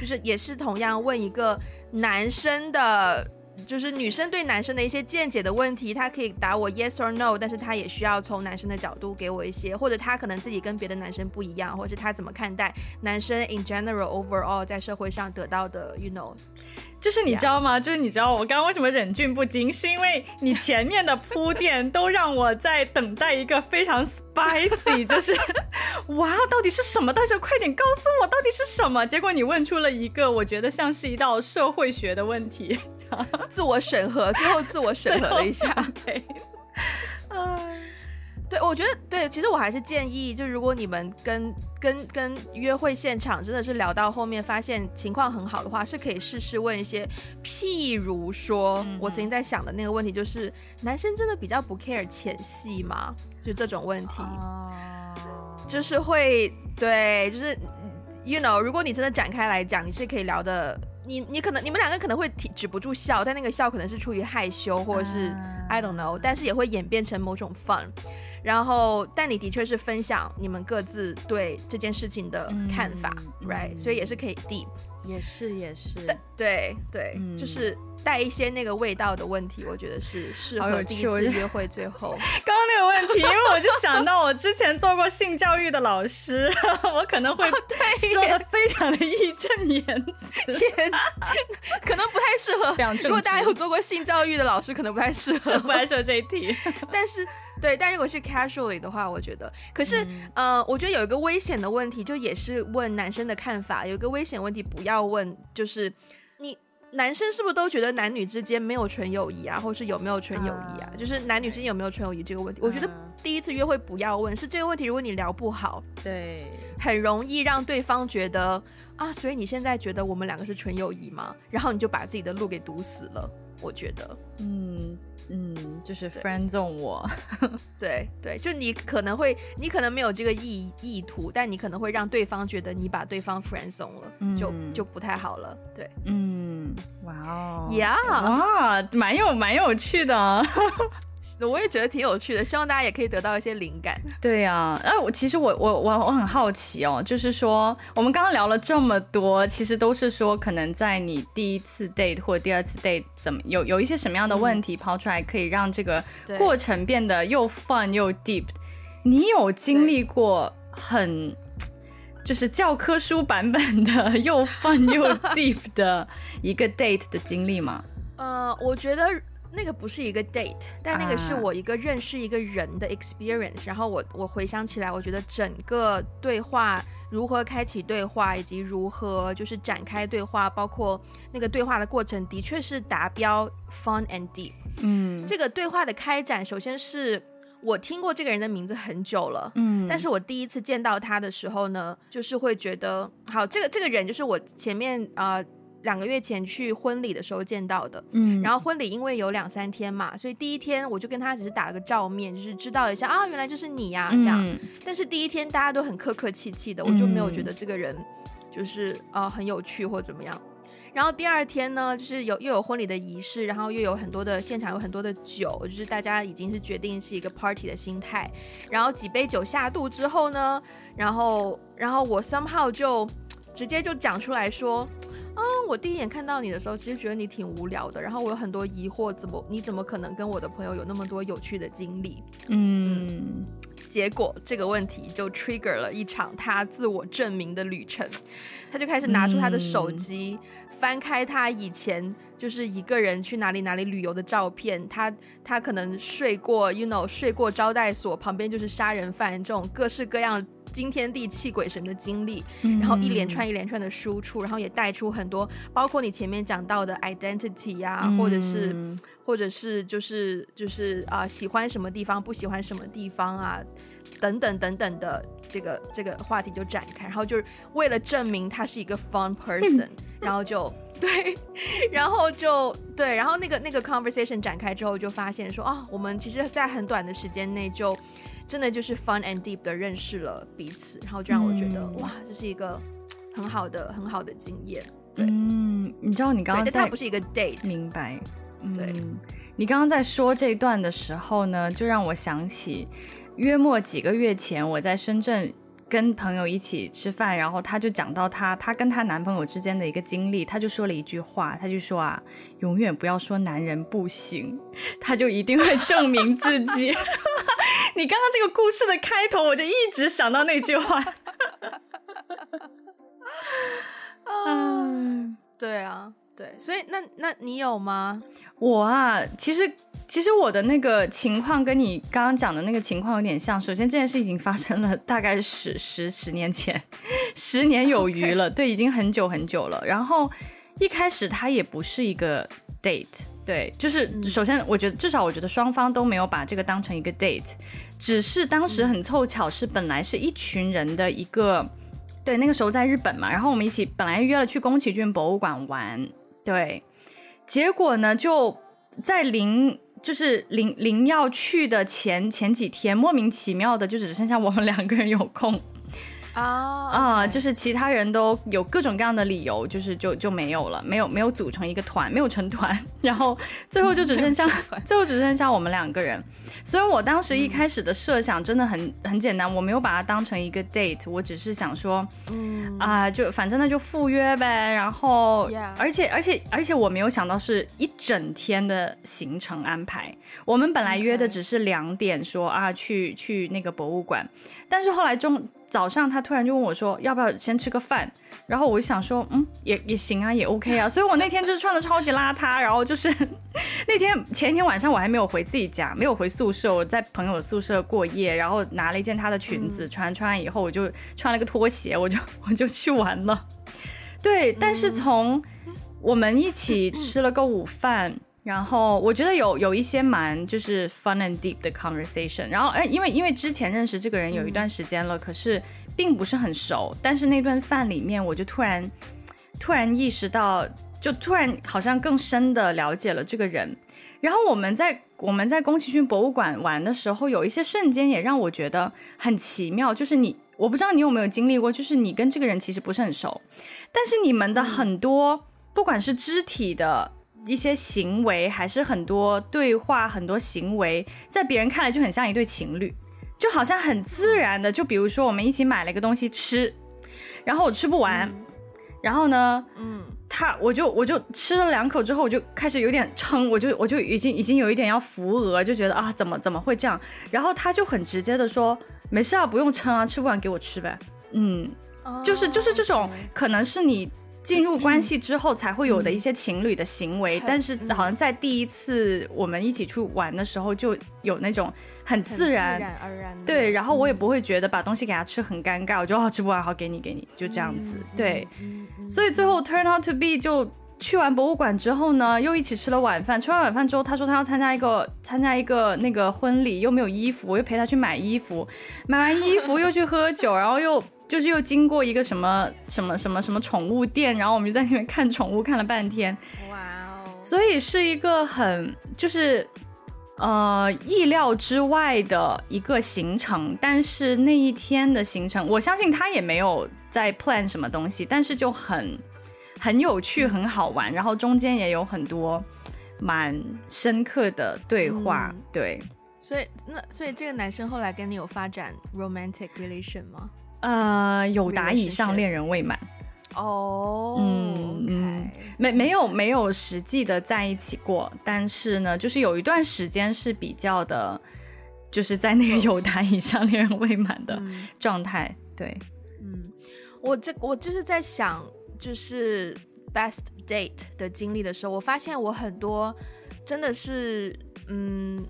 就是也是同样问一个男生的。就是女生对男生的一些见解的问题，她可以答我 yes or no，但是她也需要从男生的角度给我一些，或者她可能自己跟别的男生不一样，或者是他怎么看待男生 in general overall 在社会上得到的，you know。就是你知道吗.就是你知道我刚刚为什么忍俊不禁，是因为你前面的铺垫都让我在等待一个非常 spicy，就是哇，到底是什么？到底快点告诉我，到底是什么？结果你问出了一个我觉得像是一道社会学的问题，自我审核，最后自我审核了一下。对，对，我觉得对，其实我还是建议，就如果你们跟。跟跟约会现场真的是聊到后面，发现情况很好的话，是可以试试问一些，譬如说，嗯、我曾经在想的那个问题，就是男生真的比较不 care 前戏吗？就这种问题，哦、就是会对，就是 you know，如果你真的展开来讲，你是可以聊的。你你可能你们两个可能会停止不住笑，但那个笑可能是出于害羞或者是、uh, I don't know，但是也会演变成某种 fun。然后，但你的确是分享你们各自对这件事情的看法、嗯、，right？、嗯、所以也是可以 deep，也是也是，对对对，嗯、就是。带一些那个味道的问题，我觉得是适合第一次约会最后。刚刚那个问题，因为我就想到我之前做过性教育的老师，我可能会说的非常的义正言辞。天，可能不太适合。如果大家有做过性教育的老师，可能不太适合，不太适合这一题。但是，对，但如果是 casually 的话，我觉得，可是，嗯、呃，我觉得有一个危险的问题，就也是问男生的看法。有一个危险问题，不要问，就是你。男生是不是都觉得男女之间没有纯友谊啊，或是有没有纯友谊啊？Uh, 就是男女之间有没有纯友谊这个问题，uh, 我觉得第一次约会不要问，是这个问题。如果你聊不好，对，很容易让对方觉得啊，所以你现在觉得我们两个是纯友谊吗？然后你就把自己的路给堵死了。我觉得，嗯。嗯，就是 friend zone 我，对对，就你可能会，你可能没有这个意意图，但你可能会让对方觉得你把对方 friend zone 了，嗯、就就不太好了。对，嗯，哇哦，呀，哇，蛮有蛮有趣的。我也觉得挺有趣的，希望大家也可以得到一些灵感。对呀、啊，哎，我其实我我我我很好奇哦，就是说我们刚刚聊了这么多，其实都是说可能在你第一次 date 或者第二次 date 怎么有有一些什么样的问题抛出来，可以让这个过程变得又 fun 又 deep。你有经历过很就是教科书版本的 又 fun 又 deep 的一个 date 的经历吗？呃，我觉得。那个不是一个 date，但那个是我一个认识一个人的 experience。Uh, 然后我我回想起来，我觉得整个对话如何开启对话，以及如何就是展开对话，包括那个对话的过程，的确是达标 fun and deep。嗯，这个对话的开展，首先是我听过这个人的名字很久了，嗯，但是我第一次见到他的时候呢，就是会觉得，好，这个这个人就是我前面啊。呃两个月前去婚礼的时候见到的，嗯，然后婚礼因为有两三天嘛，所以第一天我就跟他只是打了个照面，就是知道一下啊，原来就是你呀，这样。嗯，但是第一天大家都很客客气气的，我就没有觉得这个人就是啊，呃，很有趣或怎么样。然后第二天呢，就是有又有婚礼的仪式，然后又有很多的现场有很多的酒，就是大家已经是决定是一个 party 的心态。然后几杯酒下肚之后呢，然后然后我 somehow 就直接就讲出来说。啊、嗯，我第一眼看到你的时候，其实觉得你挺无聊的。然后我有很多疑惑，怎么你怎么可能跟我的朋友有那么多有趣的经历？嗯，嗯，结果这个问题就 trigger 了一场他自我证明的旅程。他就开始拿出他的手机，嗯、翻开他以前就是一个人去哪里哪里旅游的照片。他他可能睡过，you know，睡过招待所，旁边就是杀人犯，这种各式各样。惊天地泣鬼神的经历，然后一连串一连串的输出，然后也带出很多，包括你前面讲到的 identity 呀、啊嗯，或者是或者是就是就是啊、呃，喜欢什么地方，不喜欢什么地方啊，等等等等的这个这个话题就展开，然后就是为了证明他是一个 fun person，然后就 对，然后就对，然后那个那个 conversation 展开之后，就发现说啊，我们其实，在很短的时间内就。真的就是 fun and deep 的认识了彼此，然后就让我觉得、嗯、哇，这是一个很好的很好的经验。对，嗯，你知道你刚刚在，但它不是一个 date，明白？对，嗯、你刚刚在说这一段的时候呢，就让我想起约莫几个月前我在深圳。跟朋友一起吃饭，然后她就讲到她她跟她男朋友之间的一个经历，她就说了一句话，她就说啊，永远不要说男人不行，他就一定会证明自己。你刚刚这个故事的开头，我就一直想到那句话。嗯，对啊，对，所以那那你有吗？我啊，其实。其实我的那个情况跟你刚刚讲的那个情况有点像。首先，这件事已经发生了大概十 十十年前，十年有余了.对，已经很久很久了。然后一开始它也不是一个 date，对，就是首先我觉得至少我觉得双方都没有把这个当成一个 date，只是当时很凑巧是本来是一群人的一个，对，那个时候在日本嘛，然后我们一起本来约了去宫崎骏博物馆玩，对，结果呢就在临。就是临临要去的前前几天，莫名其妙的就只剩下我们两个人有空，啊啊，就是其他人都有各种各样的理由，就是就就没有了，没有没有组成一个团，没有成团，然后最后就只剩下 最后只剩下我们两个人。所以我当时一开始的设想真的很很简单，我没有把它当成一个 date，我只是想说，嗯啊、呃，就反正那就赴约呗。然后.而且而且而且我没有想到是一整天的行程安排。我们本来约的只是两点说.啊去去那个博物馆，但是后来中。早上他突然就问我说：“要不要先吃个饭？”然后我就想说：“嗯，也也行啊，也 OK 啊。”所以我那天就是穿的超级邋遢，然后就是 那天前一天晚上我还没有回自己家，没有回宿舍，我在朋友的宿舍过夜，然后拿了一件他的裙子穿，穿完以后我就穿了个拖鞋，我就我就去玩了。对，但是从我们一起吃了个午饭。然后我觉得有有一些蛮就是 fun and deep 的 conversation，然后哎，因为因为之前认识这个人有一段时间了，嗯、可是并不是很熟，但是那顿饭里面我就突然突然意识到，就突然好像更深的了解了这个人。然后我们在我们在宫崎骏博物馆玩的时候，有一些瞬间也让我觉得很奇妙，就是你我不知道你有没有经历过，就是你跟这个人其实不是很熟，但是你们的很多、嗯、不管是肢体的。一些行为还是很多对话，很多行为，在别人看来就很像一对情侣，就好像很自然的。就比如说，我们一起买了一个东西吃，然后我吃不完，嗯、然后呢，嗯，他我就我就吃了两口之后，我就开始有点撑，我就我就已经已经有一点要扶额，就觉得啊，怎么怎么会这样？然后他就很直接的说，没事啊，不用撑啊，吃不完给我吃呗。嗯，哦、就是就是这种可能是你。进入关系之后才会有的一些情侣的行为，嗯、但是好像在第一次我们一起去玩的时候就有那种很自然，自然而然对，然后我也不会觉得把东西给他吃很尴尬，我就好吃不完好给你给你就这样子，嗯、对，所以最后 turn out to be 就去完博物馆之后呢，又一起吃了晚饭，吃完晚饭之后他说他要参加一个参加一个那个婚礼，又没有衣服，我又陪他去买衣服，买完衣服又去喝酒，然后又。就是又经过一个什么什么什么什么宠物店，然后我们就在那边看宠物，看了半天。哇哦！所以是一个很就是呃意料之外的一个行程，但是那一天的行程，我相信他也没有在 plan 什么东西，但是就很很有趣，很好玩，然后中间也有很多蛮深刻的对话。嗯、对，所以那所以这个男生后来跟你有发展 romantic relation 吗？呃，有达以上恋人未满哦，嗯嗯，没没有没有实际的在一起过，但是呢，就是有一段时间是比较的，就是在那个有达以上恋人未满的状态。对，嗯，我这我就是在想，就是 best date 的经历的时候，我发现我很多真的是，嗯，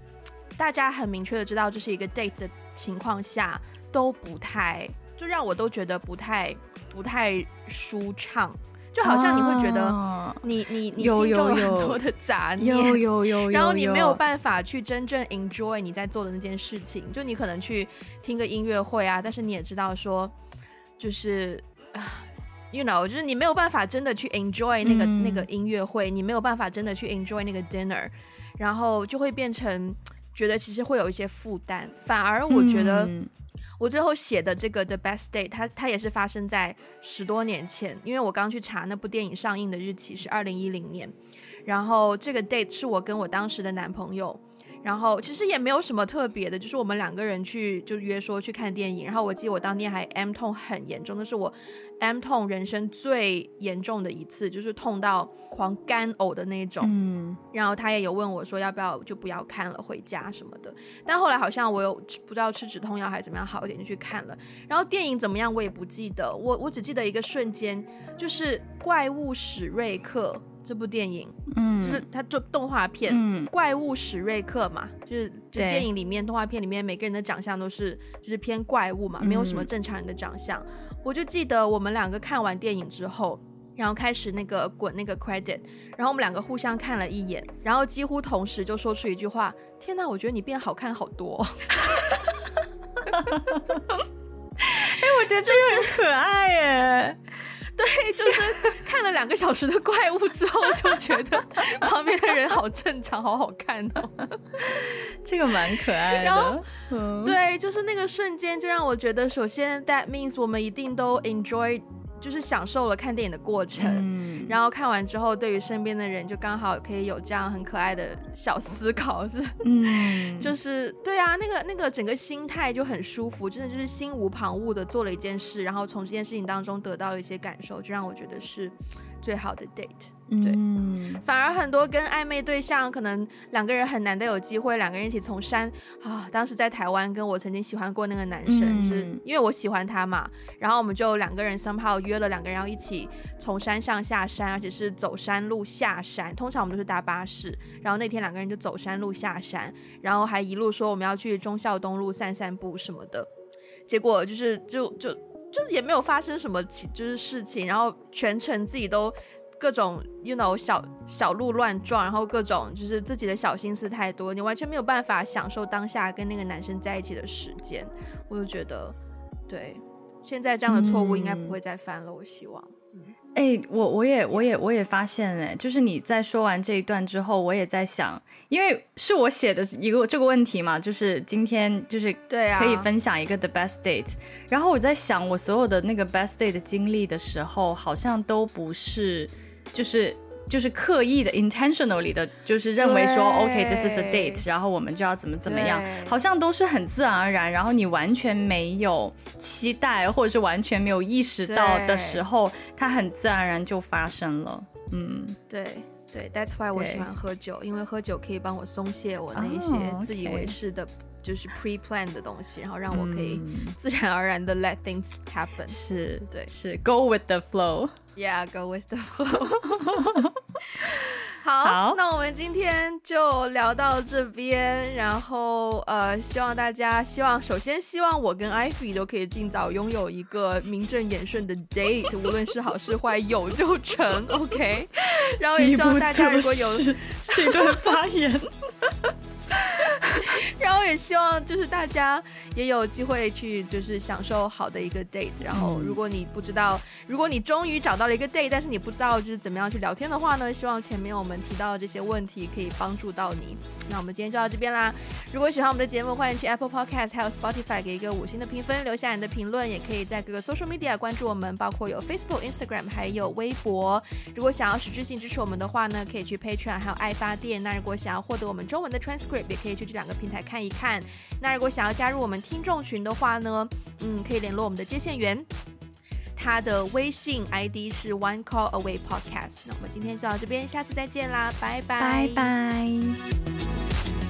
大家很明确的知道这是一个 date 的情况下都不太。就让我都觉得不太不太舒畅，就好像你会觉得你你你心中有很多的杂念，有有有，有，然后你没有办法去真正 enjoy 你在做的那件事情。就你可能去听个音乐会啊，但是你也知道说，就是啊，you know，就是你没有办法真的去 enjoy 那个、嗯、那个音乐会，你没有办法真的去 enjoy 那个 dinner，然后就会变成觉得其实会有一些负担，反而我觉得。我最后写的这个 The Best Date，它它也是发生在十多年前，因为我刚去查那部电影上映的日期是二零一零年，然后这个 date 是我跟我当时的男朋友。然后其实也没有什么特别的，就是我们两个人去就约说去看电影。然后我记得我当天还 M 痛很严重，那是我 M 痛人生最严重的一次，就是痛到狂干呕的那种。嗯。然后他也有问我说要不要就不要看了回家什么的。但后来好像我有不知道吃止痛药还是怎么样好一点就去看了。然后电影怎么样我也不记得，我我只记得一个瞬间，就是怪物史瑞克。这部电影，嗯，就是它做动画片，嗯，怪物史瑞克嘛，就是就电影里面动画片里面每个人的长相都是就是偏怪物嘛，没有什么正常人的长相。嗯，我就记得我们两个看完电影之后，然后开始那个滚那个 credit，然后我们两个互相看了一眼，然后几乎同时就说出一句话：“天哪，我觉得你变好看好多。” 哎，我觉得这个很可爱耶。对，就是看了两个小时的怪物之后，就觉得旁边的人好正常，好好看哦。这个蛮可爱的。然后，嗯、对，就是那个瞬间，就让我觉得，首先，that means 我们一定都 enjoy。就是享受了看电影的过程，嗯、然后看完之后，对于身边的人就刚好可以有这样很可爱的小思考，是，嗯，就是对啊，那个那个整个心态就很舒服，真的就是心无旁骛的做了一件事，然后从这件事情当中得到了一些感受，就让我觉得是最好的 date。对，嗯、反而很多跟暧昧对象，可能两个人很难得有机会，两个人一起从山啊。当时在台湾，跟我曾经喜欢过那个男生，嗯、是因为我喜欢他嘛，然后我们就两个人 somehow 约了两个人要一起从山上下山，而且是走山路下山。通常我们都是搭巴士，然后那天两个人就走山路下山，然后还一路说我们要去忠孝东路散散步什么的。结果就是就就就也没有发生什么就是事情，然后全程自己都。各种，you know，小小鹿乱撞，然后各种就是自己的小心思太多，你完全没有办法享受当下跟那个男生在一起的时间。我就觉得，对，现在这样的错误应该不会再犯了。嗯、我希望，哎、欸，我我也我也我也发现，哎，就是你在说完这一段之后，我也在想，因为是我写的一个这个问题嘛，就是今天就是对啊，可以分享一个 the best date，、啊、然后我在想，我所有的那个 best date 的经历的时候，好像都不是。就是就是刻意的，intentionally 的，就是认为说，OK，this is a date，然后我们就要怎么怎么样，好像都是很自然而然，然后你完全没有期待，或者是完全没有意识到的时候，它很自然而然就发生了。嗯，对对，That's why 我喜欢喝酒，因为喝酒可以帮我松懈我那一些自以为是的。Oh. 就是 pre-plan 的东西，然后让我可以自然而然的 let things happen。是，对，是 go with the flow。Yeah，go with the flow。好，好，那我们今天就聊到这边，然后呃，希望大家，希望首先希望我跟 Ivy 都可以尽早拥有一个名正言顺的 date，无论是好是坏，有就成，OK。然后也希望大家如果有 这段发言。然后也希望就是大家也有机会去就是享受好的一个 date。然后如果你不知道，如果你终于找到了一个 date，但是你不知道就是怎么样去聊天的话呢，希望前面我们提到的这些问题可以帮助到你。那我们今天就到这边啦。如果喜欢我们的节目，欢迎去 Apple Podcast 还有 Spotify 给一个五星的评分，留下你的评论。也可以在各个 social media 关注我们，包括有 Facebook、Instagram 还有微博。如果想要实质性支持我们的话呢，可以去 Patreon 还有爱发电。那如果想要获得我们中文的 transcript，也可以去这两个平台看一看。那如果想要加入我们听众群的话呢，嗯，可以联络我们的接线员，他的微信 ID 是 One Call Away Podcast。那我们今天就到这边，下次再见啦，拜拜，拜拜。